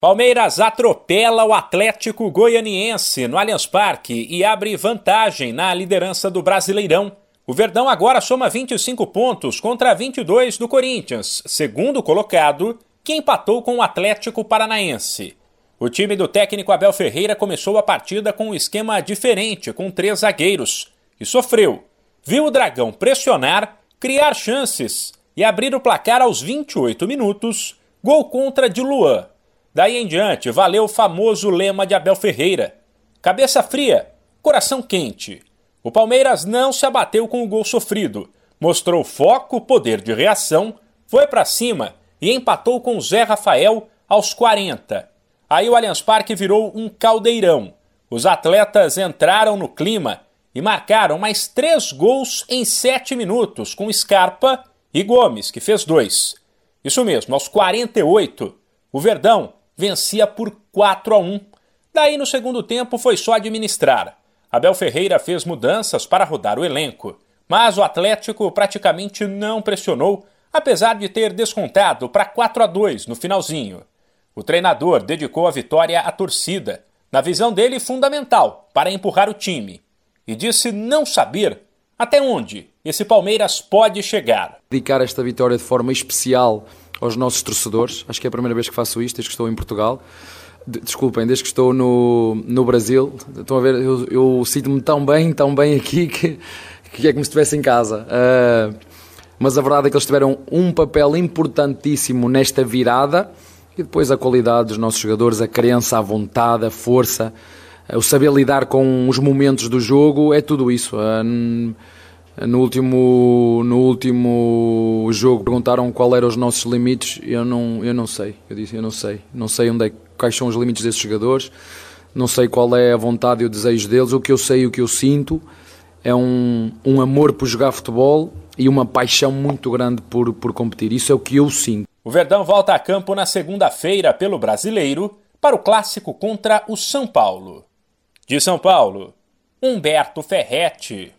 Palmeiras atropela o Atlético Goianiense no Allianz Parque e abre vantagem na liderança do Brasileirão. O Verdão agora soma 25 pontos contra 22 do Corinthians, segundo colocado, que empatou com o Atlético Paranaense. O time do técnico Abel Ferreira começou a partida com um esquema diferente, com três zagueiros, e sofreu. Viu o Dragão pressionar, criar chances e abrir o placar aos 28 minutos, gol contra de Luan Daí em diante, valeu o famoso lema de Abel Ferreira: cabeça fria, coração quente. O Palmeiras não se abateu com o gol sofrido, mostrou foco, poder de reação, foi para cima e empatou com Zé Rafael aos 40. Aí o Allianz Parque virou um caldeirão. Os atletas entraram no clima e marcaram mais três gols em sete minutos, com Scarpa e Gomes, que fez dois. Isso mesmo, aos 48, o Verdão vencia por 4 a 1. Daí no segundo tempo foi só administrar. Abel Ferreira fez mudanças para rodar o elenco, mas o Atlético praticamente não pressionou, apesar de ter descontado para 4 a 2 no finalzinho. O treinador dedicou a vitória à torcida, na visão dele fundamental para empurrar o time, e disse não saber até onde esse Palmeiras pode chegar. Dedicar esta vitória de forma especial aos nossos torcedores. Acho que é a primeira vez que faço isto, desde que estou em Portugal. Desculpem, desde que estou no, no Brasil. Estão a ver, eu, eu sinto-me tão bem, tão bem aqui que, que é como se estivesse em casa. Uh, mas a verdade é que eles tiveram um papel importantíssimo nesta virada e depois a qualidade dos nossos jogadores, a crença, a vontade, a força, o saber lidar com os momentos do jogo, é tudo isso. Uh, no último, no último jogo perguntaram qual eram os nossos limites. Eu não, eu não sei. Eu disse, eu não sei. Não sei onde é, quais são os limites desses jogadores. Não sei qual é a vontade e o desejo deles. O que eu sei e o que eu sinto é um, um amor por jogar futebol e uma paixão muito grande por, por competir. Isso é o que eu sinto. O Verdão volta a campo na segunda-feira pelo Brasileiro para o clássico contra o São Paulo. De São Paulo, Humberto Ferretti.